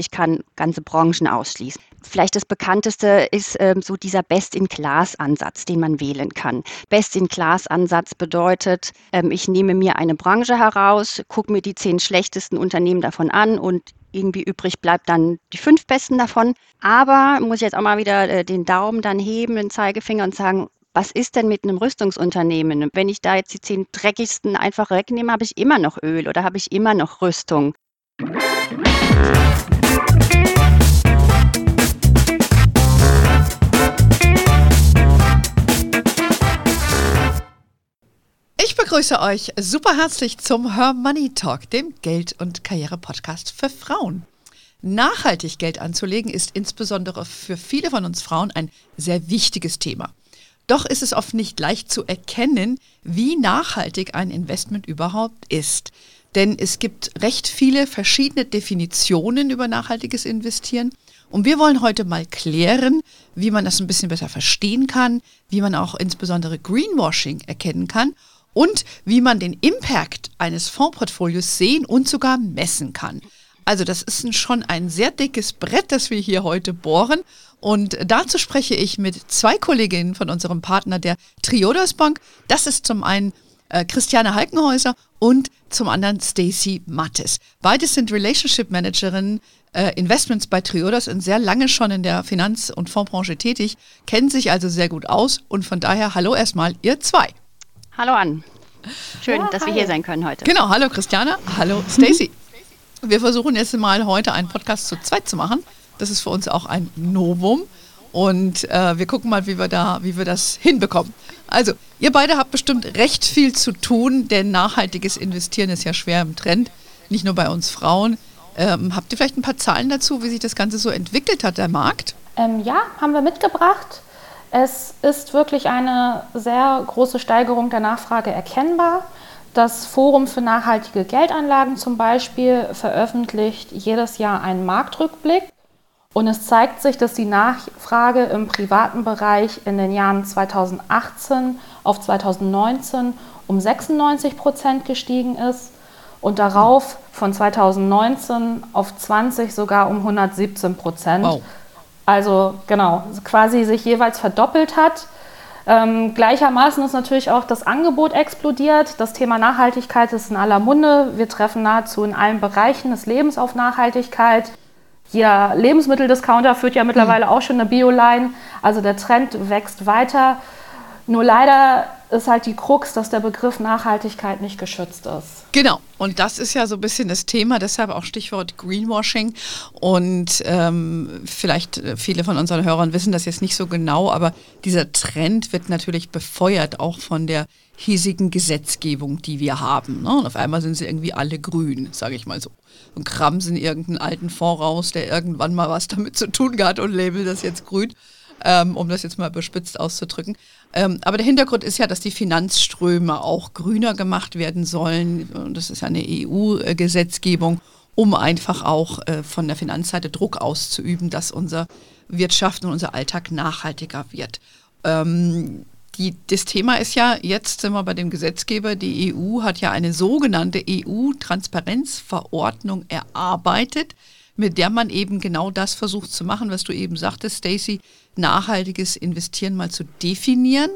ich kann ganze Branchen ausschließen. Vielleicht das bekannteste ist ähm, so dieser Best-in-Class-Ansatz, den man wählen kann. Best-in-Class-Ansatz bedeutet, ähm, ich nehme mir eine Branche heraus, gucke mir die zehn schlechtesten Unternehmen davon an und irgendwie übrig bleibt dann die fünf besten davon. Aber muss ich jetzt auch mal wieder äh, den Daumen dann heben, den Zeigefinger und sagen, was ist denn mit einem Rüstungsunternehmen? Wenn ich da jetzt die zehn dreckigsten einfach wegnehme, habe ich immer noch Öl oder habe ich immer noch Rüstung. Ich begrüße euch super herzlich zum Her Money Talk, dem Geld- und Karriere-Podcast für Frauen. Nachhaltig Geld anzulegen ist insbesondere für viele von uns Frauen ein sehr wichtiges Thema. Doch ist es oft nicht leicht zu erkennen, wie nachhaltig ein Investment überhaupt ist. Denn es gibt recht viele verschiedene Definitionen über nachhaltiges Investieren. Und wir wollen heute mal klären, wie man das ein bisschen besser verstehen kann, wie man auch insbesondere Greenwashing erkennen kann und wie man den Impact eines Fondsportfolios sehen und sogar messen kann. Also das ist schon ein sehr dickes Brett, das wir hier heute bohren. Und dazu spreche ich mit zwei Kolleginnen von unserem Partner der Triodos Bank. Das ist zum einen äh, Christiane Halkenhäuser und zum anderen Stacy Mattes. Beides sind Relationship Managerinnen äh, Investments bei Triodos und sehr lange schon in der Finanz- und Fondsbranche tätig, kennen sich also sehr gut aus und von daher hallo erstmal ihr zwei. Hallo an. Schön, ja, dass hi. wir hier sein können heute. Genau, hallo Christiane, hallo Stacy. Wir versuchen jetzt mal heute einen Podcast zu zweit zu machen. Das ist für uns auch ein Novum. Und äh, wir gucken mal, wie wir, da, wie wir das hinbekommen. Also, ihr beide habt bestimmt recht viel zu tun, denn nachhaltiges Investieren ist ja schwer im Trend. Nicht nur bei uns Frauen. Ähm, habt ihr vielleicht ein paar Zahlen dazu, wie sich das Ganze so entwickelt hat, der Markt? Ähm, ja, haben wir mitgebracht. Es ist wirklich eine sehr große Steigerung der Nachfrage erkennbar. Das Forum für nachhaltige Geldanlagen zum Beispiel veröffentlicht jedes Jahr einen Marktrückblick. Und es zeigt sich, dass die Nachfrage im privaten Bereich in den Jahren 2018 auf 2019 um 96 Prozent gestiegen ist und darauf von 2019 auf 20 sogar um 117 Prozent. Wow. Also genau, quasi sich jeweils verdoppelt hat. Ähm, gleichermaßen ist natürlich auch das Angebot explodiert. Das Thema Nachhaltigkeit ist in aller Munde. Wir treffen nahezu in allen Bereichen des Lebens auf Nachhaltigkeit. Jeder Lebensmitteldiscounter führt ja mittlerweile mhm. auch schon eine Bio-Line. Also der Trend wächst weiter. Nur leider ist halt die Krux, dass der Begriff Nachhaltigkeit nicht geschützt ist. Genau, und das ist ja so ein bisschen das Thema, deshalb auch Stichwort Greenwashing. Und ähm, vielleicht äh, viele von unseren Hörern wissen das jetzt nicht so genau, aber dieser Trend wird natürlich befeuert auch von der hiesigen Gesetzgebung, die wir haben. Ne? Und auf einmal sind sie irgendwie alle grün, sage ich mal so. Und kramsen irgendeinen alten Fonds raus, der irgendwann mal was damit zu tun hat und labelt das jetzt grün ähm, um das jetzt mal bespitzt auszudrücken. Ähm, aber der Hintergrund ist ja, dass die Finanzströme auch grüner gemacht werden sollen. Und das ist ja eine EU-Gesetzgebung, um einfach auch äh, von der Finanzseite Druck auszuüben, dass unser Wirtschaft und unser Alltag nachhaltiger wird. Ähm, die, das Thema ist ja, jetzt sind wir bei dem Gesetzgeber, die EU hat ja eine sogenannte EU-Transparenzverordnung erarbeitet, mit der man eben genau das versucht zu machen, was du eben sagtest, Stacey, nachhaltiges Investieren mal zu definieren,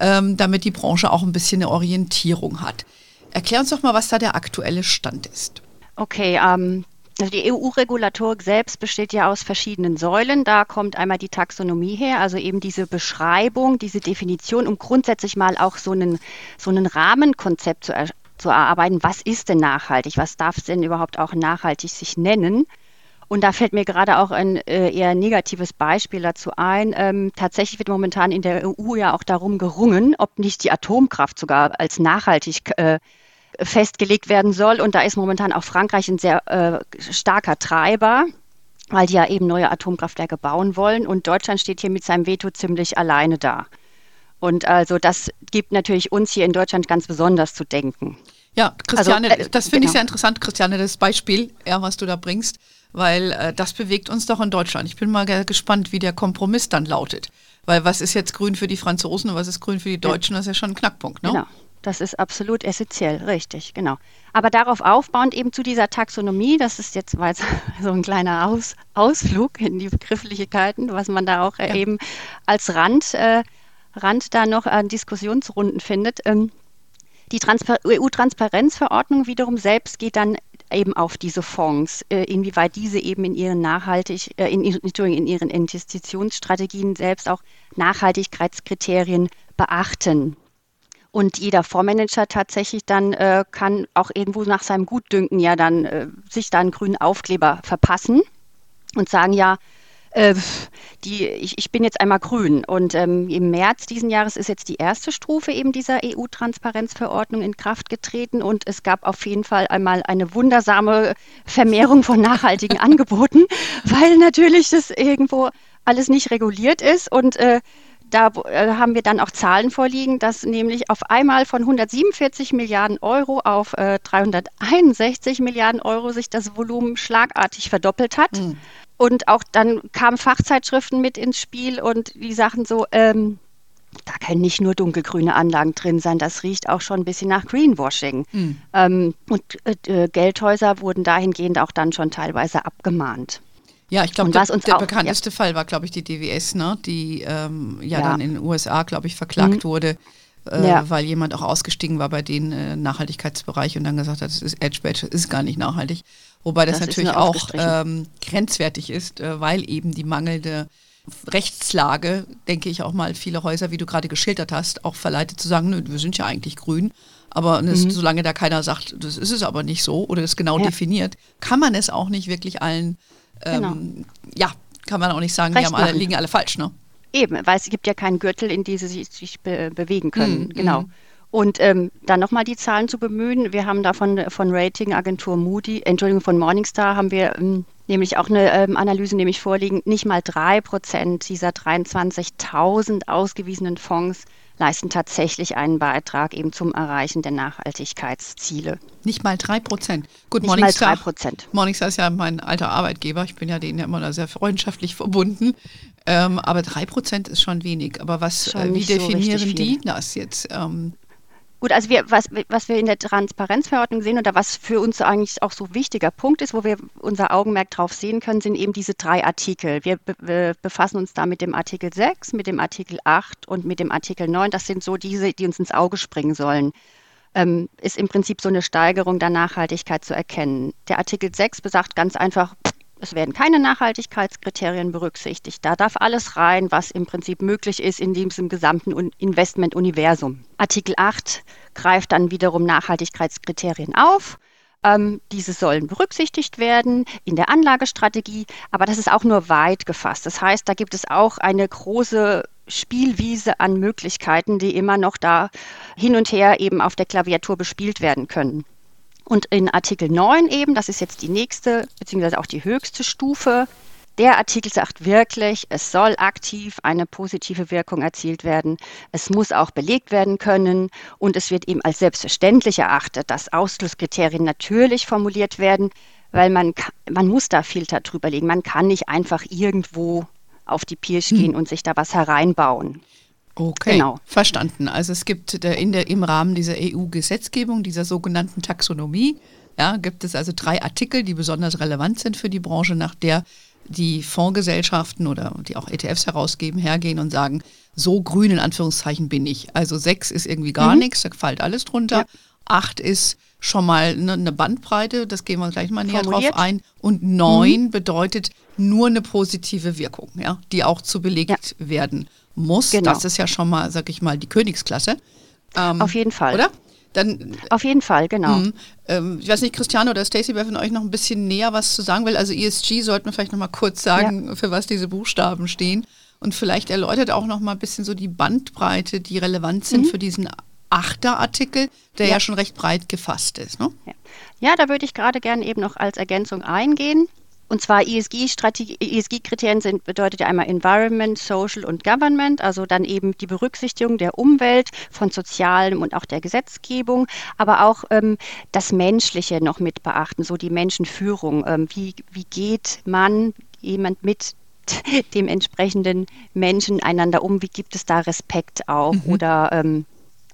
ähm, damit die Branche auch ein bisschen eine Orientierung hat. Erklär uns doch mal, was da der aktuelle Stand ist. Okay, ähm, also die EU-Regulatorik selbst besteht ja aus verschiedenen Säulen. Da kommt einmal die Taxonomie her, also eben diese Beschreibung, diese Definition, um grundsätzlich mal auch so einen, so einen Rahmenkonzept zu, er, zu erarbeiten. Was ist denn nachhaltig? Was darf es denn überhaupt auch nachhaltig sich nennen? Und da fällt mir gerade auch ein äh, eher negatives Beispiel dazu ein. Ähm, tatsächlich wird momentan in der EU ja auch darum gerungen, ob nicht die Atomkraft sogar als nachhaltig äh, festgelegt werden soll. Und da ist momentan auch Frankreich ein sehr äh, starker Treiber weil die ja eben neue Atomkraftwerke bauen wollen. Und Deutschland steht hier mit seinem Veto ziemlich alleine da. Und also das gibt natürlich uns hier in Deutschland ganz besonders zu denken. Ja, Christiane, also, äh, das finde genau. ich sehr interessant, Christiane, das Beispiel, ja, was du da bringst weil äh, das bewegt uns doch in Deutschland. Ich bin mal gespannt, wie der Kompromiss dann lautet. Weil was ist jetzt grün für die Franzosen und was ist grün für die Deutschen, das ist ja schon ein Knackpunkt, ne? Genau. Das ist absolut essentiell, richtig, genau. Aber darauf aufbauend eben zu dieser Taxonomie, das ist jetzt mal so ein kleiner Aus, Ausflug in die Begrifflichkeiten, was man da auch ja. eben als Rand, äh, Rand da noch an Diskussionsrunden findet. Ähm, die EU-Transparenzverordnung wiederum selbst geht dann eben auf diese Fonds, äh, inwieweit diese eben in ihren nachhaltig, äh, in, in ihren Investitionsstrategien selbst auch Nachhaltigkeitskriterien beachten. Und jeder Fondsmanager tatsächlich dann äh, kann auch irgendwo nach seinem Gutdünken ja dann äh, sich da einen grünen Aufkleber verpassen und sagen, ja, äh, die, ich, ich, bin jetzt einmal grün. Und ähm, im März diesen Jahres ist jetzt die erste Stufe eben dieser EU-Transparenzverordnung in Kraft getreten. Und es gab auf jeden Fall einmal eine wundersame Vermehrung von nachhaltigen Angeboten, weil natürlich das irgendwo alles nicht reguliert ist und äh, da äh, haben wir dann auch Zahlen vorliegen, dass nämlich auf einmal von 147 Milliarden Euro auf äh, 361 Milliarden Euro sich das Volumen schlagartig verdoppelt hat. Mhm. Und auch dann kamen Fachzeitschriften mit ins Spiel und die Sachen so, ähm, da können nicht nur dunkelgrüne Anlagen drin sein, das riecht auch schon ein bisschen nach Greenwashing. Mhm. Ähm, und äh, Geldhäuser wurden dahingehend auch dann schon teilweise abgemahnt. Ja, ich glaube, der, der auch, bekannteste ja. Fall war, glaube ich, die DWS, ne? die ähm, ja, ja, dann in den USA, glaube ich, verklagt mhm. wurde, äh, ja. weil jemand auch ausgestiegen war bei den äh, Nachhaltigkeitsbereich und dann gesagt hat, es ist Edgebadge, ist gar nicht nachhaltig. Wobei das, das natürlich auch ähm, grenzwertig ist, äh, weil eben die mangelnde Rechtslage, denke ich auch mal, viele Häuser, wie du gerade geschildert hast, auch verleitet zu sagen, nö, wir sind ja eigentlich grün. Aber mhm. es, solange da keiner sagt, das ist es aber nicht so oder das genau definiert, kann man es auch nicht wirklich allen Genau. Ähm, ja, kann man auch nicht sagen, Recht die alle, liegen alle falsch, ne? Eben, weil es gibt ja keinen Gürtel, in die sie sich, sich be bewegen können. Mm, genau. Mm. Und ähm, dann nochmal die Zahlen zu bemühen. Wir haben da von, von Ratingagentur Moody, Entschuldigung, von Morningstar haben wir ähm, nämlich auch eine ähm, Analyse nämlich vorliegen. Nicht mal drei Prozent dieser 23.000 ausgewiesenen Fonds leisten tatsächlich einen Beitrag eben zum Erreichen der Nachhaltigkeitsziele. Nicht mal drei Prozent. Gut, Nicht Morningstar, mal drei Prozent. Morningstar ist ja mein alter Arbeitgeber. Ich bin ja denen ja immer sehr freundschaftlich verbunden. Ähm, aber drei Prozent ist schon wenig. Aber was, äh, wie definieren so die das jetzt? Ähm, Gut, also wir, was, was wir in der Transparenzverordnung sehen oder was für uns eigentlich auch so wichtiger Punkt ist, wo wir unser Augenmerk drauf sehen können, sind eben diese drei Artikel. Wir, be befassen uns da mit dem Artikel 6, mit dem Artikel 8 und mit dem Artikel 9. Das sind so diese, die uns ins Auge springen sollen. Ähm, ist im Prinzip so eine Steigerung der Nachhaltigkeit zu erkennen. Der Artikel 6 besagt ganz einfach, es werden keine Nachhaltigkeitskriterien berücksichtigt. Da darf alles rein, was im Prinzip möglich ist in diesem gesamten Investmentuniversum. Artikel 8 greift dann wiederum Nachhaltigkeitskriterien auf. Ähm, diese sollen berücksichtigt werden in der Anlagestrategie, aber das ist auch nur weit gefasst. Das heißt, da gibt es auch eine große Spielwiese an Möglichkeiten, die immer noch da hin und her eben auf der Klaviatur bespielt werden können. Und in Artikel 9 eben, das ist jetzt die nächste, beziehungsweise auch die höchste Stufe, der Artikel sagt wirklich, es soll aktiv eine positive Wirkung erzielt werden. Es muss auch belegt werden können und es wird eben als selbstverständlich erachtet, dass Ausschlusskriterien natürlich formuliert werden, weil man, man muss da Filter drüber legen. Man kann nicht einfach irgendwo auf die Pirsch hm. gehen und sich da was hereinbauen. Okay, genau. verstanden. Also es gibt in der, im Rahmen dieser EU-Gesetzgebung, dieser sogenannten Taxonomie, ja, gibt es also drei Artikel, die besonders relevant sind für die Branche, nach der die Fondsgesellschaften oder die auch ETFs herausgeben, hergehen und sagen, so grün in Anführungszeichen bin ich. Also sechs ist irgendwie gar mhm. nichts, da fällt alles drunter. Ja. Acht ist schon mal eine, eine Bandbreite, das gehen wir gleich mal näher Formuliert. drauf ein. Und neun mhm. bedeutet nur eine positive Wirkung, ja, die auch zu belegt ja. werden muss. Genau. Das ist ja schon mal, sag ich mal, die Königsklasse. Ähm, Auf jeden Fall. Oder? Dann, Auf jeden Fall, genau. Mh, ähm, ich weiß nicht, Christiane oder Stacey, wer von euch noch ein bisschen näher was zu sagen will. Also ESG sollten wir vielleicht noch mal kurz sagen, ja. für was diese Buchstaben stehen. Und vielleicht erläutert auch noch mal ein bisschen so die Bandbreite, die relevant sind mhm. für diesen Achterartikel, der ja. ja. schon recht breit gefasst ist. Ne? Ja. ja, da würde ich gerade gerne eben noch als Ergänzung eingehen. Und zwar ESG-Kriterien sind, bedeutet ja einmal Environment, Social und Government, also dann eben die Berücksichtigung der Umwelt, von Sozialem und auch der Gesetzgebung, aber auch ähm, das Menschliche noch mit beachten, so die Menschenführung. Ähm, wie, wie geht man, jemand mit dem entsprechenden Menschen einander um? Wie gibt es da Respekt auch? Mhm. Oder ähm,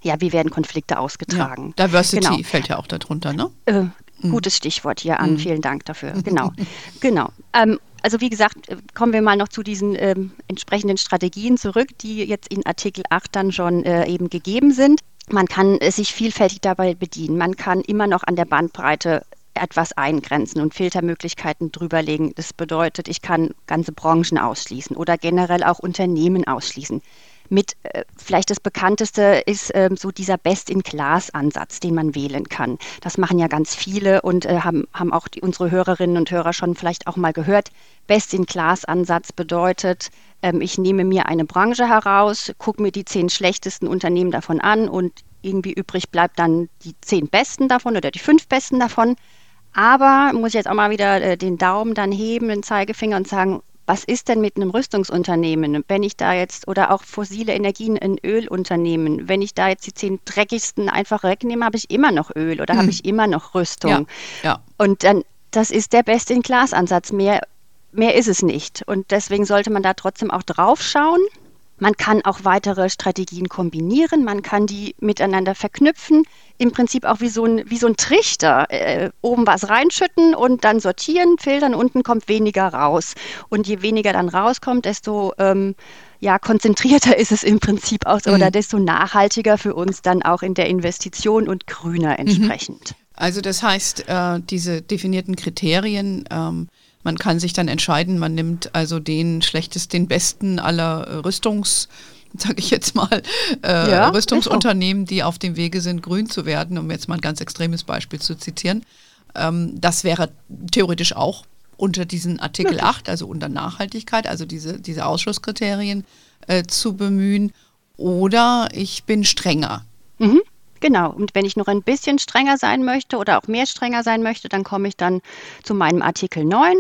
ja, wie werden Konflikte ausgetragen? Ja, Diversity genau. fällt ja auch darunter, ne? Äh. Gutes Stichwort hier an. Mhm. Vielen Dank dafür. Genau. genau. Ähm, also wie gesagt, kommen wir mal noch zu diesen ähm, entsprechenden Strategien zurück, die jetzt in Artikel 8 dann schon äh, eben gegeben sind. Man kann äh, sich vielfältig dabei bedienen. Man kann immer noch an der Bandbreite etwas eingrenzen und Filtermöglichkeiten drüberlegen. Das bedeutet, ich kann ganze Branchen ausschließen oder generell auch Unternehmen ausschließen mit äh, vielleicht das bekannteste ist äh, so dieser Best-in-Class-Ansatz, den man wählen kann. Das machen ja ganz viele und äh, haben, haben auch die, unsere Hörerinnen und Hörer schon vielleicht auch mal gehört. Best-in-Class-Ansatz bedeutet, ähm, ich nehme mir eine Branche heraus, gucke mir die zehn schlechtesten Unternehmen davon an und irgendwie übrig bleibt dann die zehn besten davon oder die fünf besten davon. Aber muss ich jetzt auch mal wieder äh, den Daumen dann heben, den Zeigefinger und sagen, was ist denn mit einem Rüstungsunternehmen, wenn ich da jetzt, oder auch fossile Energien in Ölunternehmen, wenn ich da jetzt die zehn dreckigsten einfach wegnehme, habe ich immer noch Öl oder mhm. habe ich immer noch Rüstung. Ja, ja. Und dann, das ist der Best-in-Class-Ansatz. Mehr, mehr ist es nicht. Und deswegen sollte man da trotzdem auch drauf schauen. Man kann auch weitere Strategien kombinieren, man kann die miteinander verknüpfen im Prinzip auch wie so ein, wie so ein Trichter. Äh, oben was reinschütten und dann sortieren, filtern, unten kommt weniger raus. Und je weniger dann rauskommt, desto ähm, ja, konzentrierter ist es im Prinzip auch mhm. oder desto nachhaltiger für uns dann auch in der Investition und grüner mhm. entsprechend. Also das heißt, äh, diese definierten Kriterien, ähm, man kann sich dann entscheiden, man nimmt also den schlechtesten, den besten aller Rüstungs- sage ich jetzt mal, äh, ja, Rüstungsunternehmen, die auf dem Wege sind, grün zu werden, um jetzt mal ein ganz extremes Beispiel zu zitieren. Ähm, das wäre theoretisch auch unter diesen Artikel Wirklich? 8, also unter Nachhaltigkeit, also diese, diese Ausschlusskriterien äh, zu bemühen. Oder ich bin strenger. Mhm. Genau. Und wenn ich noch ein bisschen strenger sein möchte oder auch mehr strenger sein möchte, dann komme ich dann zu meinem Artikel 9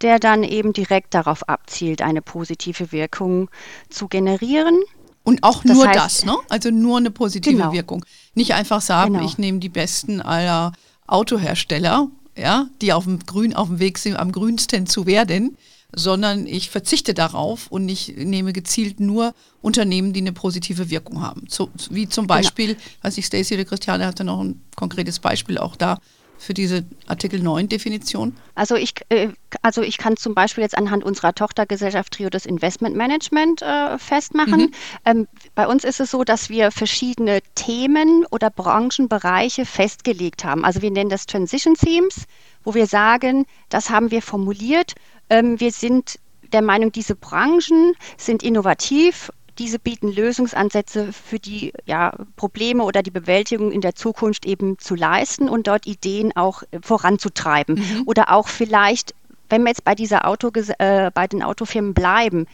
der dann eben direkt darauf abzielt, eine positive Wirkung zu generieren. Und auch das nur heißt, das, ne? Also nur eine positive genau. Wirkung. Nicht einfach sagen, genau. ich nehme die besten aller Autohersteller, ja, die auf dem Grün, auf dem Weg sind, am grünsten zu werden, sondern ich verzichte darauf und ich nehme gezielt nur Unternehmen, die eine positive Wirkung haben. So, wie zum genau. Beispiel, genau. weiß ich, Stacey oder Christiane hatte noch ein konkretes Beispiel auch da, für diese Artikel 9 Definition? Also ich, äh, also ich kann zum Beispiel jetzt anhand unserer Tochtergesellschaft Trio das Investment Management äh, festmachen. Mhm. Ähm, bei uns ist es so, dass wir verschiedene Themen oder Branchenbereiche festgelegt haben. Also wir nennen das Transition Themes, wo wir sagen, das haben wir formuliert. Ähm, wir sind der Meinung, diese Branchen sind innovativ diese bieten Lösungsansätze für die ja, Probleme oder die Bewältigung in der Zukunft eben zu leisten und dort Ideen auch äh, voranzutreiben. Mhm. Oder auch vielleicht, wenn wir jetzt bei dieser Auto, äh, bei den Autofirmen bleiben,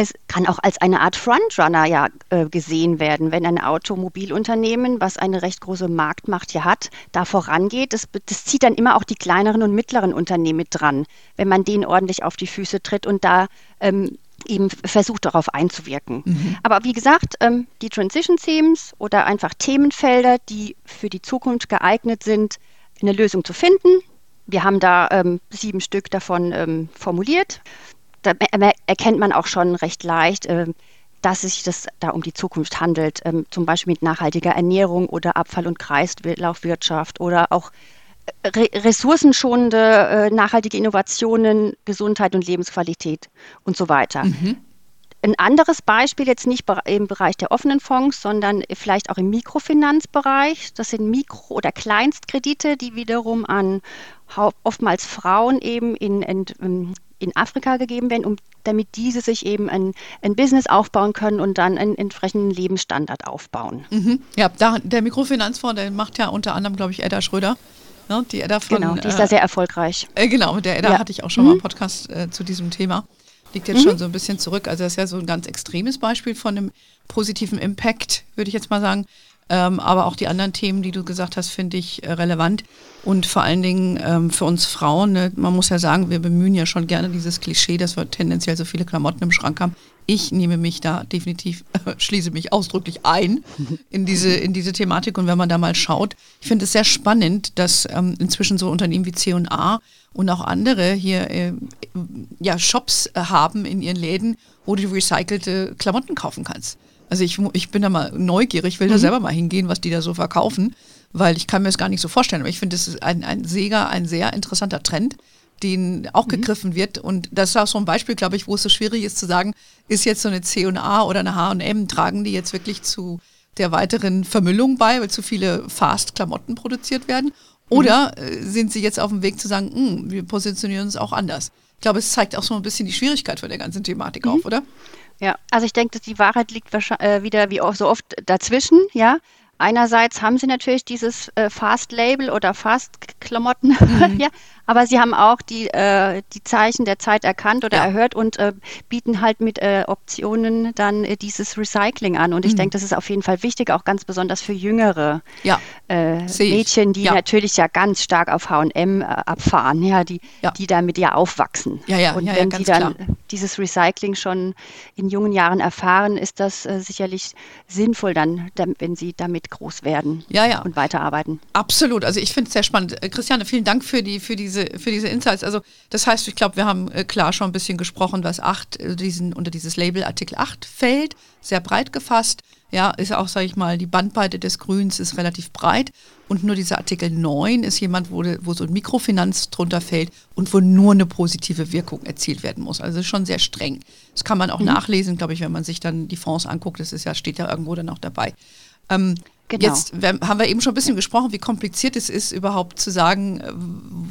es kann auch als eine Art Frontrunner ja äh, gesehen werden, wenn ein Automobilunternehmen, was eine recht große Marktmacht hier hat, da vorangeht. Das, das zieht dann immer auch die kleineren und mittleren Unternehmen mit dran, wenn man denen ordentlich auf die Füße tritt und da ähm, eben versucht darauf einzuwirken. Mhm. Aber wie gesagt, ähm, die Transition Themes oder einfach Themenfelder, die für die Zukunft geeignet sind, eine Lösung zu finden. Wir haben da ähm, sieben Stück davon ähm, formuliert. Da erkennt man auch schon recht leicht, äh, dass sich das da um die Zukunft handelt, ähm, zum Beispiel mit nachhaltiger Ernährung oder Abfall- und Kreislaufwirtschaft oder auch re ressourcenschonende, äh, nachhaltige Innovationen, Gesundheit und Lebensqualität und so weiter. Mhm. Ein anderes Beispiel, jetzt nicht im Bereich der offenen Fonds, sondern vielleicht auch im Mikrofinanzbereich. Das sind Mikro- oder Kleinstkredite, die wiederum an oftmals Frauen eben in, in, in Afrika gegeben werden, um, damit diese sich eben ein, ein Business aufbauen können und dann einen entsprechenden Lebensstandard aufbauen. Mhm. Ja, da, der Mikrofinanzfonds, der macht ja unter anderem, glaube ich, Edda Schröder. Ne? Die Edda von, genau, die ist da äh, sehr erfolgreich. Äh, genau, mit der Edda ja. hatte ich auch schon mhm. mal einen Podcast äh, zu diesem Thema. Liegt jetzt mhm. schon so ein bisschen zurück. Also das ist ja so ein ganz extremes Beispiel von einem positiven Impact, würde ich jetzt mal sagen. Ähm, aber auch die anderen Themen, die du gesagt hast, finde ich äh, relevant. Und vor allen Dingen ähm, für uns Frauen, ne, man muss ja sagen, wir bemühen ja schon gerne dieses Klischee, dass wir tendenziell so viele Klamotten im Schrank haben. Ich nehme mich da definitiv, äh, schließe mich ausdrücklich ein in diese, in diese Thematik. Und wenn man da mal schaut, ich finde es sehr spannend, dass ähm, inzwischen so Unternehmen wie C&A und auch andere hier äh, ja, Shops haben in ihren Läden, wo du recycelte Klamotten kaufen kannst. Also ich, ich bin da mal neugierig, will da Mhm. selber mal hingehen, was die da so verkaufen, weil ich kann mir das gar nicht so vorstellen. Aber ich finde, das ist ein, ein Sega ein sehr interessanter Trend, den auch Mhm. gegriffen wird. Und das ist auch so ein Beispiel, glaube ich, wo es so schwierig ist zu sagen, ist jetzt so eine C&A oder eine H&M, tragen die jetzt wirklich zu der weiteren Vermüllung bei, weil zu viele Fast-Klamotten produziert werden? Oder äh, sind sie jetzt auf dem Weg zu sagen, "Hm, wir positionieren uns auch anders? Ich glaube, es zeigt auch so ein bisschen die Schwierigkeit von der ganzen Thematik auf, oder? Ja, also ich denke, dass die Wahrheit liegt wahrscheinlich äh, wieder wie auch so oft dazwischen, ja. Einerseits haben sie natürlich dieses äh, Fast-Label oder Fast-Klamotten, ja, aber sie haben auch die, äh, die Zeichen der Zeit erkannt oder Ja. erhört und äh, bieten halt mit äh, Optionen dann äh, dieses Recycling an. Und ich denke, das ist auf jeden Fall wichtig, auch ganz besonders für jüngere Ja. äh. Mädchen, die Ja. natürlich ja ganz stark auf H&M abfahren, ja, die, die damit ja aufwachsen. Ja, ja, und ja, ja, wenn sie dann klar. dieses Recycling schon in jungen Jahren erfahren, ist das sicherlich sinnvoll dann, wenn sie damit groß werden Ja, ja. und weiterarbeiten. Absolut, also ich finde es sehr spannend. Christiane, vielen Dank für, die, für, diese, für diese Insights. Also das heißt, ich glaube, wir haben äh, klar schon ein bisschen gesprochen, was 8, äh, diesen, unter dieses Label Artikel 8 fällt, sehr breit gefasst. Ja, ist auch, sage ich mal, die Bandbreite des Grüns ist relativ breit. Und nur dieser Artikel 9 ist jemand, wo, wo so ein Mikrofinanz drunter fällt und wo nur eine positive Wirkung erzielt werden muss. Also schon sehr streng. Das kann man auch nachlesen, glaube ich, wenn man sich dann die Fonds anguckt. Das ist ja, steht ja irgendwo dann auch dabei. Ähm, Genau. Jetzt haben wir eben schon ein bisschen gesprochen, wie kompliziert es ist, überhaupt zu sagen, äh,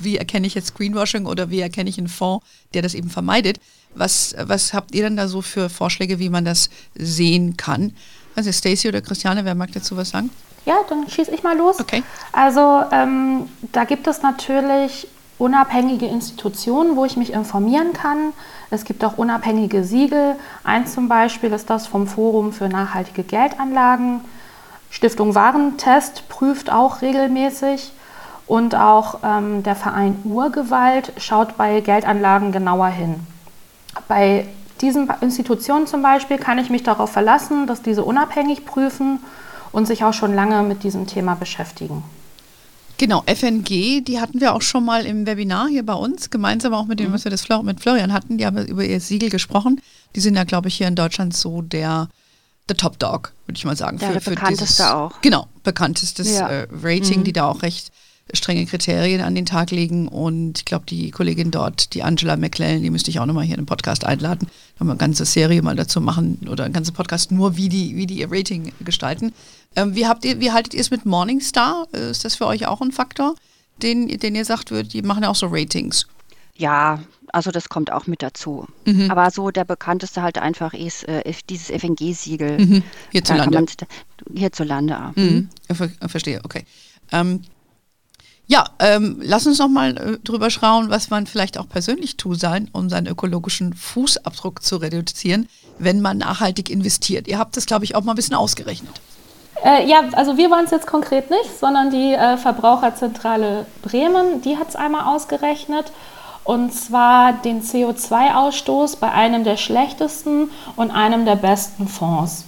wie erkenne ich jetzt Greenwashing oder wie erkenne ich einen Fonds, der das eben vermeidet. Was, was habt ihr denn da so für Vorschläge, wie man das sehen kann? Also Stacey oder Christiane, wer mag dazu was sagen? Ja, dann schieße ich mal los. Okay. Also ähm, da gibt es natürlich unabhängige Institutionen, wo ich mich informieren kann. Es gibt auch unabhängige Siegel. Eins zum Beispiel ist das vom Forum für nachhaltige Geldanlagen. Stiftung Warentest prüft auch regelmäßig. Und auch ähm, der Verein Urgewalt schaut bei Geldanlagen genauer hin. Bei diesen Institutionen zum Beispiel kann ich mich darauf verlassen, dass diese unabhängig prüfen und sich auch schon lange mit diesem Thema beschäftigen. Genau, FNG, die hatten wir auch schon mal im Webinar hier bei uns, gemeinsam auch mit dem, was wir das mit Florian hatten. Die haben über ihr Siegel gesprochen. Die sind ja, glaube ich, hier in Deutschland so der, der Top Dog, würde ich mal sagen. Ja, der bekannteste auch. Genau, bekanntestes Ja. äh, Rating, die da auch recht strenge Kriterien an den Tag legen. Und ich glaube, die Kollegin dort, die Angela McClellan, die müsste ich auch nochmal hier in den Podcast einladen. Wir eine ganze Serie mal dazu machen oder einen ganzen Podcast nur, wie die, wie die ihr Rating gestalten. Ähm, wie, habt ihr, wie haltet ihr es mit Morningstar? Äh, Ist das für euch auch ein Faktor, den, den ihr sagt, wird, die machen ja auch so Ratings? Ja, also das kommt auch mit dazu. Mhm. Aber so der bekannteste halt einfach ist äh, dieses FNG-Siegel. Mhm. Kann Hierzulande. da- Hierzulande. ja. Mhm. Ja, ver verstehe, okay. Ähm, ja, ähm, lass uns noch mal äh, drüber schauen, was man vielleicht auch persönlich tun sein, um seinen ökologischen Fußabdruck zu reduzieren, wenn man nachhaltig investiert. Ihr habt das, glaube ich, auch mal ein bisschen ausgerechnet. Äh, ja, also wir waren es jetzt konkret nicht, sondern die äh, Verbraucherzentrale Bremen, die hat es einmal ausgerechnet. Und zwar den CO2-Ausstoß bei einem der schlechtesten und einem der besten Fonds.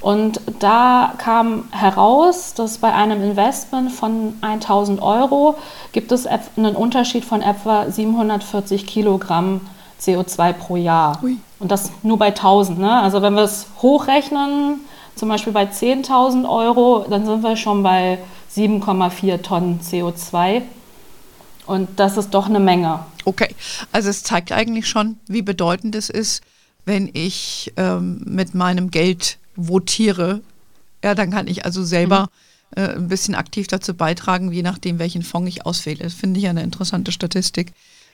Und da kam heraus, dass bei einem Investment von 1000 Euro gibt es einen Unterschied von etwa 740 Kilogramm CO2 pro Jahr. Ui. Und das nur bei 1000. Ne? Also wenn wir es hochrechnen, zum Beispiel bei 10.000 Euro, dann sind wir schon bei 7,4 Tonnen CO2. Und das ist doch eine Menge. Okay, also es zeigt eigentlich schon, wie bedeutend es ist, wenn ich ähm, mit meinem Geld votiere. Ja, dann kann ich also selber äh, ein bisschen aktiv dazu beitragen, je nachdem, welchen Fonds ich auswähle. Das finde ich eine interessante Statistik,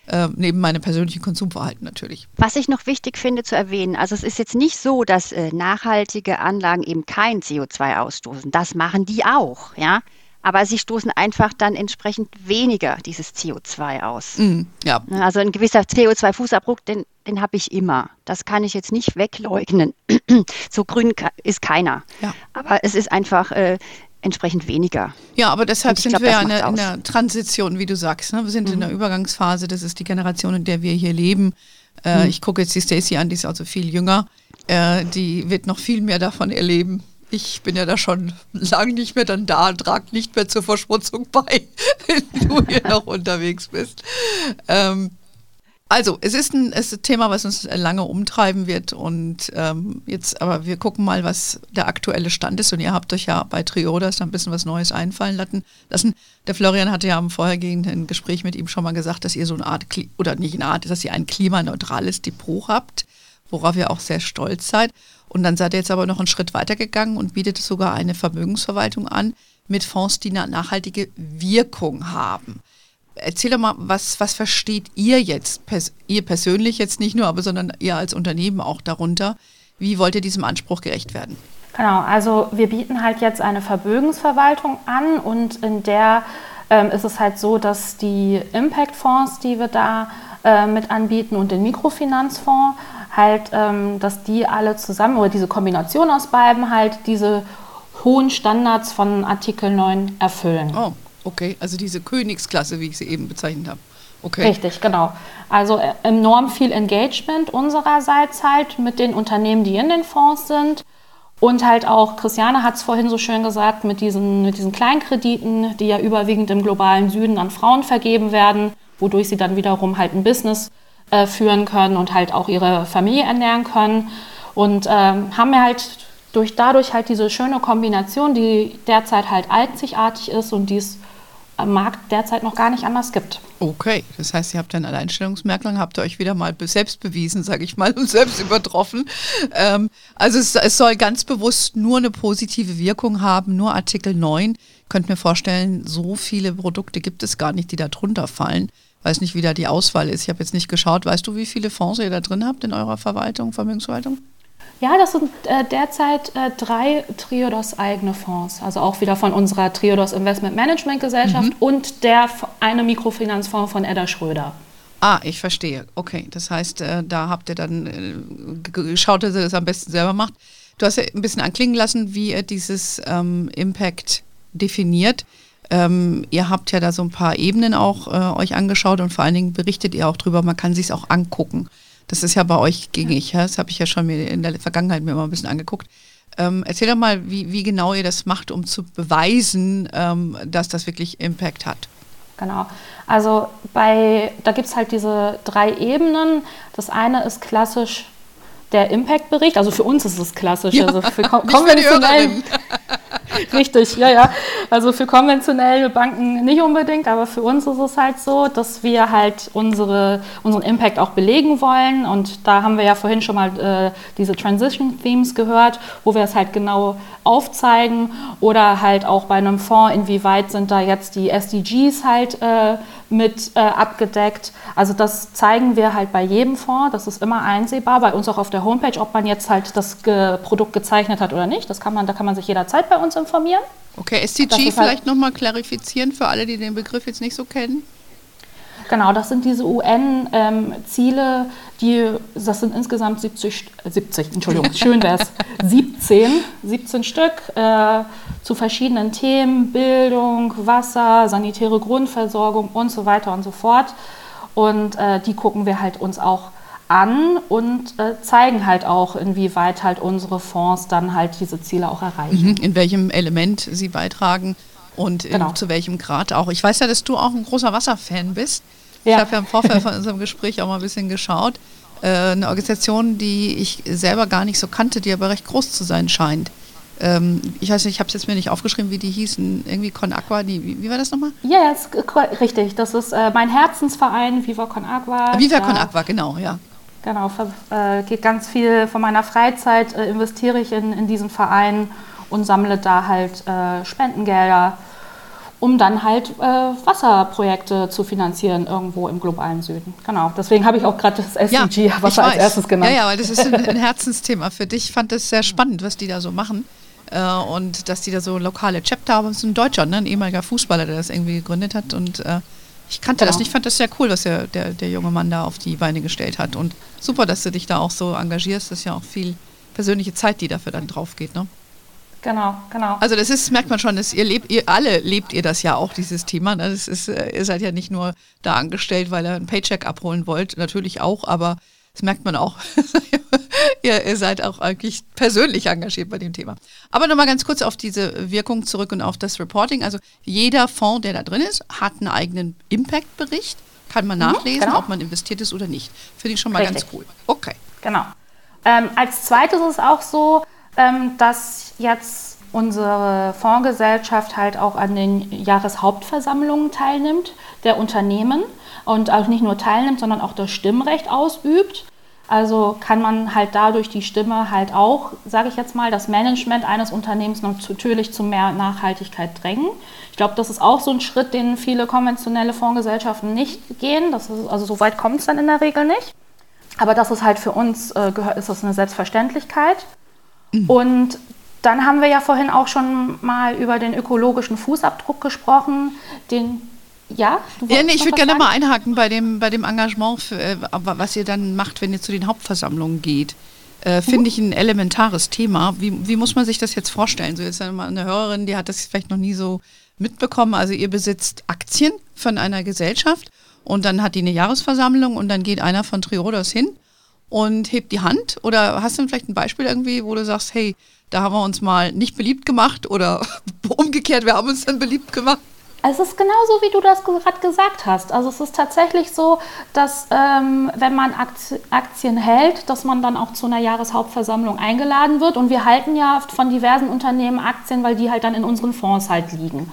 äh, neben meinem persönlichen Konsumverhalten natürlich. Was ich noch wichtig finde zu erwähnen, also es ist jetzt nicht so, dass äh, nachhaltige Anlagen eben kein CO2 ausstoßen. Das machen die auch, ja. Aber sie stoßen einfach dann entsprechend weniger dieses CO2 aus. Mm, ja, Also ein gewisser CO2-Fußabdruck, den, den habe ich immer. Das kann ich jetzt nicht wegleugnen. so grün ist keiner. Ja. Aber es ist einfach äh, entsprechend weniger. Ja, aber deshalb sind glaub, wir ja in in der Transition, wie du sagst. Ne? Wir sind in der Übergangsphase, das ist die Generation, in der wir hier leben. Äh, Ich gucke jetzt die Stacey an, die ist also viel jünger. Äh, die wird noch viel mehr davon erleben. Ich bin ja da schon lange nicht mehr dann da und trage nicht mehr zur Verschmutzung bei, wenn du hier noch unterwegs bist. Ähm, Also, es ist ein, es ist ein Thema, was uns lange umtreiben wird und ähm, jetzt, aber wir gucken mal, was der aktuelle Stand ist und ihr habt euch ja bei Triodas ein bisschen was Neues einfallen lassen. Der Florian hatte ja im vorhergehenden Gespräch mit ihm schon mal gesagt, dass ihr so eine Art, oder nicht eine Art, dass ihr ein klimaneutrales Depot habt, worauf ihr auch sehr stolz seid. Und dann seid ihr jetzt aber noch einen Schritt weiter gegangen und bietet sogar eine Vermögensverwaltung an mit Fonds, die eine nachhaltige Wirkung haben. Erzähl doch mal, was, was versteht ihr jetzt, pers ihr persönlich jetzt nicht nur, aber sondern ihr als Unternehmen auch darunter? Wie wollt ihr diesem Anspruch gerecht werden? Genau, also wir bieten halt jetzt eine Vermögensverwaltung an und in der ähm, ist es halt so, dass die Impact-Fonds, die wir da äh, mit anbieten und den Mikrofinanzfonds, halt, ähm, dass die alle zusammen oder diese Kombination aus beiden halt diese hohen Standards von Artikel 9 erfüllen. Oh, okay. Also diese Königsklasse, wie ich sie eben bezeichnet habe. Okay. Richtig, genau. Also äh, enorm viel Engagement unsererseits halt mit den Unternehmen, die in den Fonds sind. Und halt auch, Christiane hat es vorhin so schön gesagt, mit diesen, mit diesen Kleinkrediten, die ja überwiegend im globalen Süden an Frauen vergeben werden, wodurch sie dann wiederum halt ein Business äh, führen können und halt auch ihre Familie ernähren können. Und ähm, haben wir halt durch dadurch halt diese schöne Kombination, die derzeit halt einzigartig ist und die es am Markt derzeit noch gar nicht anders gibt. Okay, das heißt, ihr habt ein Alleinstellungsmerkmal, habt ihr euch wieder mal selbst bewiesen, sage ich mal, und selbst übertroffen. Ähm, also es, es, soll ganz bewusst nur eine positive Wirkung haben, nur Artikel 9. Ich könnte mir vorstellen, so viele Produkte gibt es gar nicht, die da drunter fallen. Weiß nicht, wie da die Auswahl ist. Ich habe jetzt nicht geschaut. Weißt du, wie viele Fonds ihr da drin habt in eurer Verwaltung, Vermögensverwaltung? Ja, das sind äh, derzeit äh, drei Triodos eigene Fonds, also auch wieder von unserer Triodos Investment Management Gesellschaft mhm. und der eine Mikrofinanzfonds von Edda Schröder. Ah, ich verstehe. Okay, das heißt, äh, da habt ihr dann äh, geschaut, dass ihr das am besten selber macht. Du hast ja ein bisschen anklingen lassen, wie ihr dieses ähm, Impact definiert. Ähm, ihr habt ja da so ein paar Ebenen auch äh, euch angeschaut und vor allen Dingen berichtet ihr auch drüber, man kann sich auch angucken. Das ist ja bei euch gängig, ja? das habe ich ja schon mir in der Vergangenheit mir mal ein bisschen angeguckt. Ähm, erzähl doch mal, wie, wie, genau ihr das macht, um zu beweisen, ähm, dass das wirklich Impact hat. Genau. Also bei, da gibt es halt diese drei Ebenen. Das eine ist klassisch der Impact-Bericht. Also für uns ist es klassisch. Ja, also für konventionell. Richtig, ja, ja. Also für konventionelle Banken nicht unbedingt, aber für uns ist es halt so, dass wir halt unsere, unseren Impact auch belegen wollen. Und da haben wir ja vorhin schon mal äh, diese Transition Themes gehört, wo wir es halt genau aufzeigen. Oder halt auch bei einem Fonds, inwieweit sind da jetzt die SDGs halt äh, mit äh, abgedeckt. Also das zeigen wir halt bei jedem Fonds. Das ist immer einsehbar, bei uns auch auf der Homepage, ob man jetzt halt das Ge Produkt gezeichnet hat oder nicht. Das kann man, da kann man sich jederzeit bei uns informieren. Okay, SDG halt vielleicht nochmal klarifizieren für alle, die den Begriff jetzt nicht so kennen. Genau, das sind diese UN-Ziele, ähm, die, das sind insgesamt 70, 70 Entschuldigung, schön wäre es, 17, 17 Stück äh, zu verschiedenen Themen, Bildung, Wasser, sanitäre Grundversorgung und so weiter und so fort. Und äh, die gucken wir halt uns auch an und äh, zeigen halt auch, inwieweit halt unsere Fonds dann halt diese Ziele auch erreichen. Mhm, in welchem Element sie beitragen und genau. in, zu welchem Grad auch. Ich weiß ja, dass du auch ein großer Wasserfan bist. Ja. Ich habe ja im Vorfeld von unserem Gespräch auch mal ein bisschen geschaut. Äh, eine Organisation, die ich selber gar nicht so kannte, die aber recht groß zu sein scheint. Ähm, ich weiß nicht, ich habe es jetzt mir nicht aufgeschrieben, wie die hießen. Irgendwie Con Agua, die, wie, wie, war das nochmal? Ja, yes, richtig. Das ist äh, mein Herzensverein, Viva Con Agua. Viva Con Agua, genau, ja. Genau, äh, geht ganz viel von meiner Freizeit, äh, investiere ich in, in diesen Verein und sammle da halt äh, Spendengelder, um dann halt äh, Wasserprojekte zu finanzieren irgendwo im globalen Süden. Genau, deswegen habe ich auch gerade das SDG ja, Wasser als erstes genannt. Ja, ja, weil das ist ein, ein Herzensthema für dich. Ich fand das sehr spannend, was die da so machen. Äh, und dass die da so lokale Chapter haben. Das ist ein Deutscher, ne? ein ehemaliger Fußballer, der das irgendwie gegründet hat. Und äh, ich kannte genau. das nicht, fand das sehr cool, was der, der, der junge Mann da auf die Beine gestellt hat. Und super, dass du dich da auch so engagierst. Das ist ja auch viel persönliche Zeit, die dafür dann drauf geht. Ne? Genau, genau. Also das ist, merkt man schon, dass ihr lebt, ihr alle lebt ihr das ja auch, dieses Thema. Ne? Das ist, äh, ihr seid ja nicht nur da angestellt, weil ihr einen Paycheck abholen wollt, natürlich auch, aber das merkt man auch. ihr, ihr, seid auch eigentlich persönlich engagiert bei dem Thema. Aber nochmal ganz kurz auf diese Wirkung zurück und auf das Reporting. Also jeder Fonds, der da drin ist, hat einen eigenen Impact-Bericht. kann man nachlesen, genau. ob man investiert ist oder nicht. Finde ich schon mal Richtig. ganz cool. Okay. Genau. Ähm, als zweites ist es auch so, dass jetzt unsere Fondsgesellschaft halt auch an den Jahreshauptversammlungen teilnimmt, der Unternehmen und auch nicht nur teilnimmt, sondern auch das Stimmrecht ausübt. Also kann man halt dadurch die Stimme halt auch, sage ich jetzt mal, das Management eines Unternehmens natürlich zu mehr Nachhaltigkeit drängen. Ich glaube, das ist auch so ein Schritt, den viele konventionelle Fondsgesellschaften nicht gehen. Das ist, also so weit kommt es dann in der Regel nicht. Aber das ist halt für uns, äh, ist das eine Selbstverständlichkeit. Mhm. Und dann haben wir ja vorhin auch schon mal über den ökologischen Fußabdruck gesprochen, den ja, ja nee, ich würde gerne mal einhaken bei dem, bei dem Engagement, für, äh, was ihr dann macht, wenn ihr zu den Hauptversammlungen geht. Äh, Finde mhm. ich ein elementares Thema. Wie, wie muss man sich das jetzt vorstellen? So jetzt eine Hörerin, die hat das vielleicht noch nie so mitbekommen. Also ihr besitzt Aktien von einer Gesellschaft und dann hat die eine Jahresversammlung und dann geht einer von Triodos hin und hebt die Hand. Oder hast du vielleicht ein Beispiel irgendwie, wo du sagst, hey, da haben wir uns mal nicht beliebt gemacht oder umgekehrt, wir haben uns dann beliebt gemacht? Es ist genauso, wie du das gerade gesagt hast. Also es ist tatsächlich so, dass ähm, wenn man Aktien hält, dass man dann auch zu einer Jahreshauptversammlung eingeladen wird. Und wir halten ja von diversen Unternehmen Aktien, weil die halt dann in unseren Fonds halt liegen.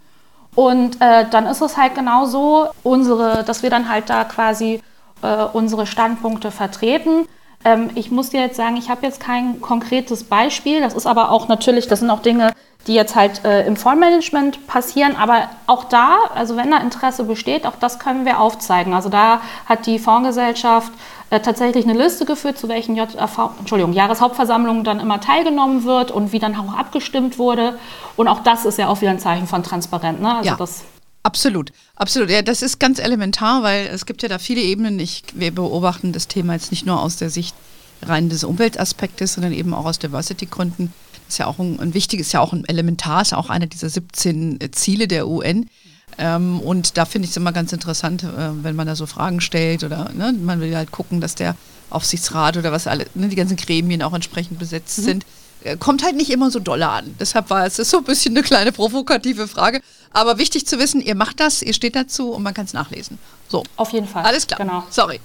Und äh, dann ist es halt genauso, unsere, dass wir dann halt da quasi äh, unsere Standpunkte vertreten. Ähm, ich muss dir jetzt sagen, ich habe jetzt kein konkretes Beispiel. Das ist aber auch natürlich, das sind auch Dinge, die jetzt halt äh, im Fondsmanagement passieren. Aber auch da, also wenn da Interesse besteht, auch das können wir aufzeigen. Also da hat die Fondsgesellschaft äh, tatsächlich eine Liste geführt, zu welchen JV, Entschuldigung, Jahreshauptversammlungen dann immer teilgenommen wird und wie dann auch abgestimmt wurde. Und auch das ist ja auch wieder ein Zeichen von Transparenz. Ne? Also ja. das Absolut, absolut. Ja, das ist ganz elementar, weil es gibt ja da viele Ebenen. Ich, wir beobachten das Thema jetzt nicht nur aus der Sicht rein des Umweltaspektes, sondern eben auch aus Diversity-Gründen ist ja auch ein, ein wichtiges, ist ja auch ein Elementar, ist ja auch einer dieser 17 äh, Ziele der UN. Ähm, und da finde ich es immer ganz interessant, äh, wenn man da so Fragen stellt oder ne, man will halt gucken, dass der Aufsichtsrat oder was alle, ne, die ganzen Gremien auch entsprechend besetzt mhm. sind. Äh, kommt halt nicht immer so doll an. Deshalb war es so ein bisschen eine kleine provokative Frage. Aber wichtig zu wissen, ihr macht das, ihr steht dazu und man kann es nachlesen. So. Auf jeden Fall. Alles klar. Genau. Sorry.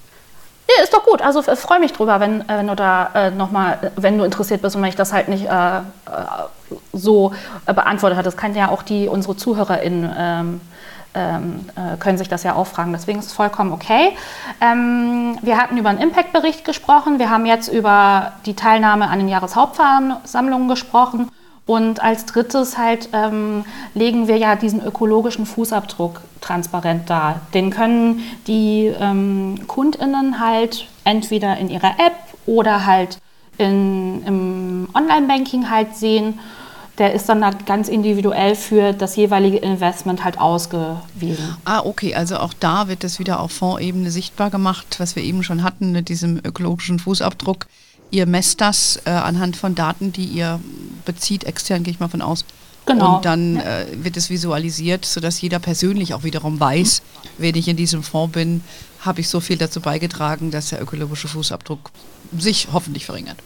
Ja, ist doch gut. Also freue mich drüber, wenn, äh, wenn du da äh, nochmal, wenn du interessiert bist und wenn ich das halt nicht äh, äh so äh, beantwortet habe. Das kann ja auch die, unsere ZuhörerInnen ähm, ähm, äh, können sich das ja auch fragen. Deswegen ist es vollkommen okay. Ähm, wir hatten über einen Impact-Bericht gesprochen. Wir haben jetzt über die Teilnahme an den Jahreshauptversammlungen gesprochen. Und als drittes halt ähm, legen wir ja diesen ökologischen Fußabdruck transparent dar. Den können die ähm, KundInnen halt entweder in ihrer App oder halt in, im Online-Banking halt sehen. Der ist dann ganz individuell für das jeweilige Investment halt ausgewiesen. Ah, okay. Also auch da wird das wieder auf Fondsebene sichtbar gemacht, was wir eben schon hatten mit diesem ökologischen Fußabdruck ihr messt das äh, anhand von Daten, die ihr bezieht, extern gehe ich mal von aus. Genau. Und dann ja. äh, wird es visualisiert, sodass jeder persönlich auch wiederum weiß, mhm. wenn ich in diesem Fonds bin, habe ich so viel dazu beigetragen, dass der ökologische Fußabdruck sich hoffentlich verringert.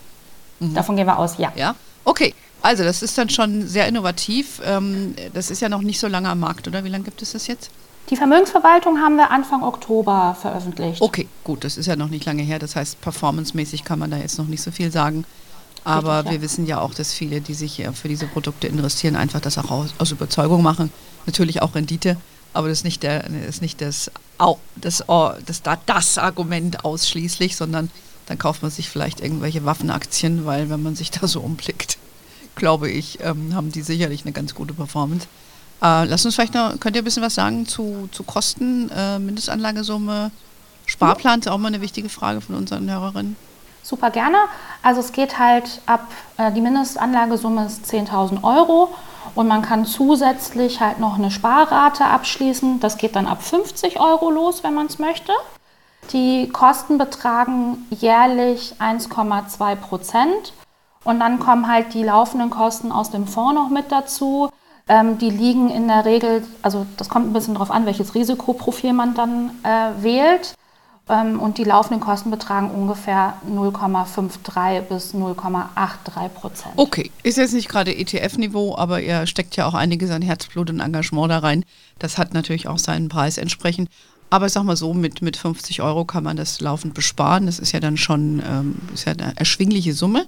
Mhm. Davon gehen wir aus, ja. Ja, okay. Also das ist dann schon sehr innovativ. Ähm, das ist ja noch nicht so lange am Markt, oder? Wie lange gibt es das jetzt? Die Vermögensverwaltung haben wir Anfang Oktober veröffentlicht. Okay, gut, das ist ja noch nicht lange her. Das heißt, performancemäßig kann man da jetzt noch nicht so viel sagen. Aber Richtig, ja. wir wissen ja auch, dass viele, die sich für diese Produkte investieren, einfach das auch aus, aus Überzeugung machen. Natürlich auch Rendite, aber das ist nicht, der, ist nicht das, das, das, das, das Argument ausschließlich, sondern dann kauft man sich vielleicht irgendwelche Waffenaktien, weil wenn man sich da so umblickt, glaube ich, ähm, haben die sicherlich eine ganz gute Performance. Äh, lass uns vielleicht noch, könnt ihr ein bisschen was sagen zu, zu Kosten, äh, Mindestanlagesumme, Sparplan ist auch mal eine wichtige Frage von unseren Hörerinnen. Super gerne. Also es geht halt ab, äh, die Mindestanlagesumme ist 10.000 Euro und man kann zusätzlich halt noch eine Sparrate abschließen. Das geht dann ab 50 Euro los, wenn man es möchte. Die Kosten betragen jährlich 1,2 Prozent. Und dann kommen halt die laufenden Kosten aus dem Fonds noch mit dazu. Ähm, die liegen in der Regel, also das kommt ein bisschen darauf an, welches Risikoprofil man dann äh, wählt. Ähm, und die laufenden Kosten betragen ungefähr 0,53 bis 0,83 Prozent. Okay, ist jetzt nicht gerade ETF-Niveau, aber ihr steckt ja auch einiges an Herzblut und Engagement da rein. Das hat natürlich auch seinen Preis entsprechend. Aber ich sag mal so, mit, mit 50 Euro kann man das laufend besparen. Das ist ja dann schon ähm, ist ja eine erschwingliche Summe.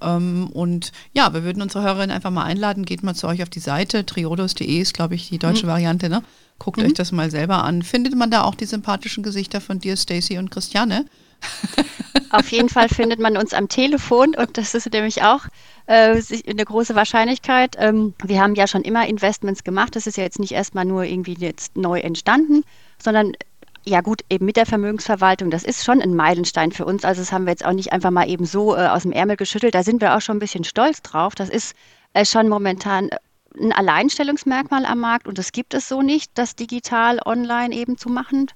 Ähm, und ja, wir würden unsere Hörerinnen einfach mal einladen, geht mal zu euch auf die Seite, triodos.de ist, glaube ich, die deutsche mhm. Variante, ne? Guckt mhm. euch das mal selber an. Findet man da auch die sympathischen Gesichter von dir, Stacy und Christiane? Auf jeden Fall findet man uns am Telefon und das ist nämlich auch äh, eine große Wahrscheinlichkeit. Ähm, wir haben ja schon immer Investments gemacht. Das ist ja jetzt nicht erstmal nur irgendwie jetzt neu entstanden, sondern ja gut, eben mit der Vermögensverwaltung, das ist schon ein Meilenstein für uns. Also das haben wir jetzt auch nicht einfach mal eben so äh, aus dem Ärmel geschüttelt. Da sind wir auch schon ein bisschen stolz drauf. Das ist äh, schon momentan äh, ein Alleinstellungsmerkmal am Markt und das gibt es so nicht, das digital online eben zu machen.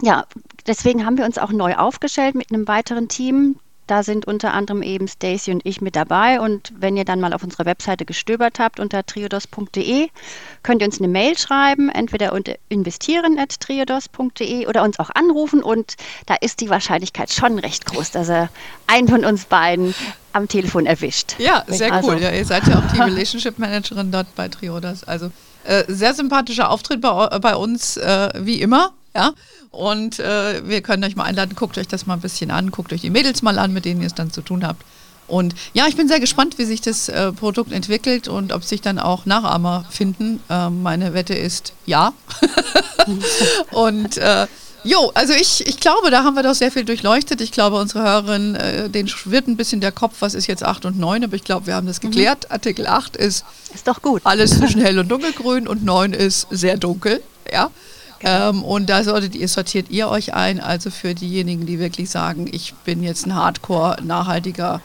Ja, deswegen haben wir uns auch neu aufgestellt mit einem weiteren Team, da sind unter anderem eben Stacy und ich mit dabei. Und wenn ihr dann mal auf unserer Webseite gestöbert habt unter triodos.de, könnt ihr uns eine Mail schreiben, entweder unter investieren.triodos.de oder uns auch anrufen. Und da ist die Wahrscheinlichkeit schon recht groß, dass er einen von uns beiden am Telefon erwischt. Ja, sehr also. cool. Ja, ihr seid ja auch die Relationship Managerin dort bei Triodos. Also äh, sehr sympathischer Auftritt bei, bei uns, äh, wie immer. Ja. Und äh, wir können euch mal einladen, guckt euch das mal ein bisschen an, guckt euch die Mädels mal an, mit denen ihr es dann zu tun habt. Und ja, ich bin sehr gespannt, wie sich das äh, Produkt entwickelt und ob sich dann auch Nachahmer finden. Äh, meine Wette ist ja. und äh, jo, also ich, ich glaube, da haben wir doch sehr viel durchleuchtet. Ich glaube, unsere Hörerin, äh, denen schwirrt ein bisschen der Kopf, was ist jetzt 8 und 9, aber ich glaube, wir haben das mhm. geklärt. Mhm. Artikel 8 ist, ist doch gut. Alles zwischen hell und dunkelgrün und 9 ist sehr dunkel. Ja. Genau. Ähm, und da solltet ihr, sortiert ihr euch ein, also für diejenigen, die wirklich sagen, ich bin jetzt ein Hardcore nachhaltiger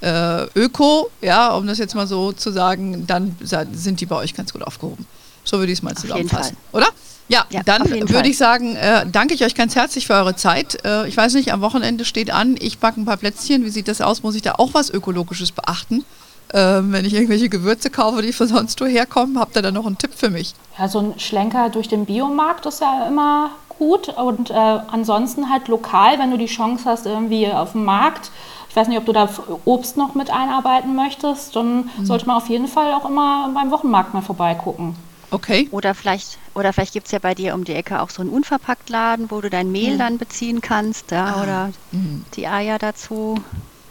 äh, Öko, ja, um das jetzt mal so zu sagen, dann sind die bei euch ganz gut aufgehoben. So würde ich es mal zusammenfassen, oder? Ja, ja dann würde ich sagen, äh, danke ich euch ganz herzlich für eure Zeit. Äh, ich weiß nicht, am Wochenende steht an, ich backe ein paar Plätzchen. Wie sieht das aus? Muss ich da auch was Ökologisches beachten? Ähm, wenn ich irgendwelche Gewürze kaufe, die von sonst wo herkommen, habt ihr da noch einen Tipp für mich? Ja, so ein Schlenker durch den Biomarkt ist ja immer gut. Und äh, ansonsten halt lokal, wenn du die Chance hast, irgendwie auf dem Markt, ich weiß nicht, ob du da Obst noch mit einarbeiten möchtest, dann mhm. sollte man auf jeden Fall auch immer beim Wochenmarkt mal vorbeigucken. Okay. Oder vielleicht, oder vielleicht gibt es ja bei dir um die Ecke auch so einen Unverpacktladen, wo du dein Mehl mhm. dann beziehen kannst, ja, ah. oder mhm. die Eier dazu.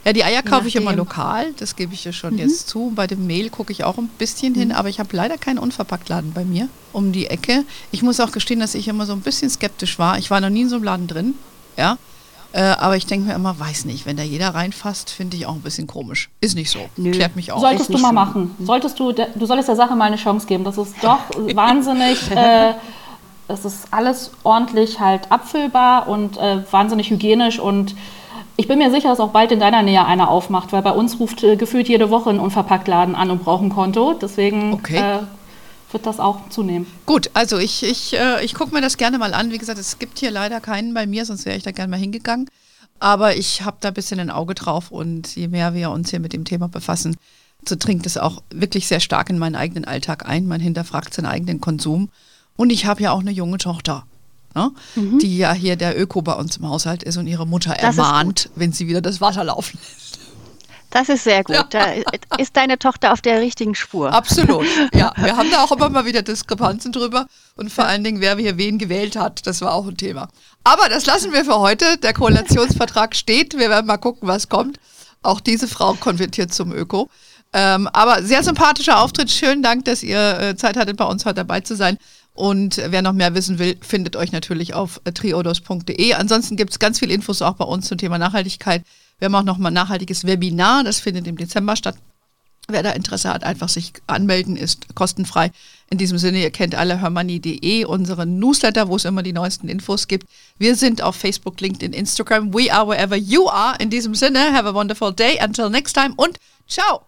Ja, die Eier kaufe ich immer lokal, das gebe ich ja schon mhm. jetzt zu. Bei dem Mehl gucke ich auch ein bisschen mhm. hin, aber ich habe leider keinen Unverpacktladen bei mir um die Ecke. Ich muss auch gestehen, dass ich immer so ein bisschen skeptisch war. Ich war noch nie in so einem Laden drin, ja. Äh, aber ich denke mir immer, weiß nicht, wenn da jeder reinfasst, finde ich auch ein bisschen komisch. Ist nicht so. Nö. Klärt mich auch. Solltest du mal so. machen. Solltest du, du solltest der Sache mal eine Chance geben. Das ist doch wahnsinnig. Äh, es ist alles ordentlich halt abfüllbar und äh, wahnsinnig hygienisch und ich bin mir sicher, dass auch bald in deiner Nähe einer aufmacht, weil bei uns ruft äh, gefühlt jede Woche ein Unverpacktladen an und braucht ein Konto. Deswegen okay. äh, wird das auch zunehmen. Gut, also ich, ich, äh, ich gucke mir das gerne mal an. Wie gesagt, es gibt hier leider keinen bei mir, sonst wäre ich da gerne mal hingegangen. Aber ich habe da ein bisschen ein Auge drauf und je mehr wir uns hier mit dem Thema befassen, so dringt es auch wirklich sehr stark in meinen eigenen Alltag ein. Man hinterfragt seinen eigenen Konsum. Und ich habe ja auch eine junge Tochter ne? Mhm. die ja hier der Öko bei uns im Haushalt ist und ihre Mutter das ermahnt, wenn sie wieder das Wasser laufen lässt. Das ist sehr gut. Ja. Da ist deine Tochter auf der richtigen Spur. Absolut. Ja, wir haben da auch immer mal wieder Diskrepanzen drüber und vor allen Dingen, wer hier wen gewählt hat, das war auch ein Thema. Aber das lassen wir für heute. Der Koalitionsvertrag steht. Wir werden mal gucken, was kommt. Auch diese Frau konvertiert zum Öko. Ähm, aber sehr sympathischer Auftritt. Schönen Dank, dass ihr äh, Zeit hattet, bei uns heute dabei zu sein. Und wer noch mehr wissen will, findet euch natürlich auf triodos.de. Ansonsten gibt es ganz viele Infos auch bei uns zum Thema Nachhaltigkeit. Wir haben auch noch mal ein nachhaltiges Webinar, das findet im Dezember statt. Wer da Interesse hat, einfach sich anmelden, ist kostenfrei. In diesem Sinne, ihr kennt alle hermoney.de, unseren Newsletter, wo es immer die neuesten Infos gibt. Wir sind auf Facebook, LinkedIn, Instagram. We are wherever you are. In diesem Sinne, have a wonderful day. Until next time und ciao.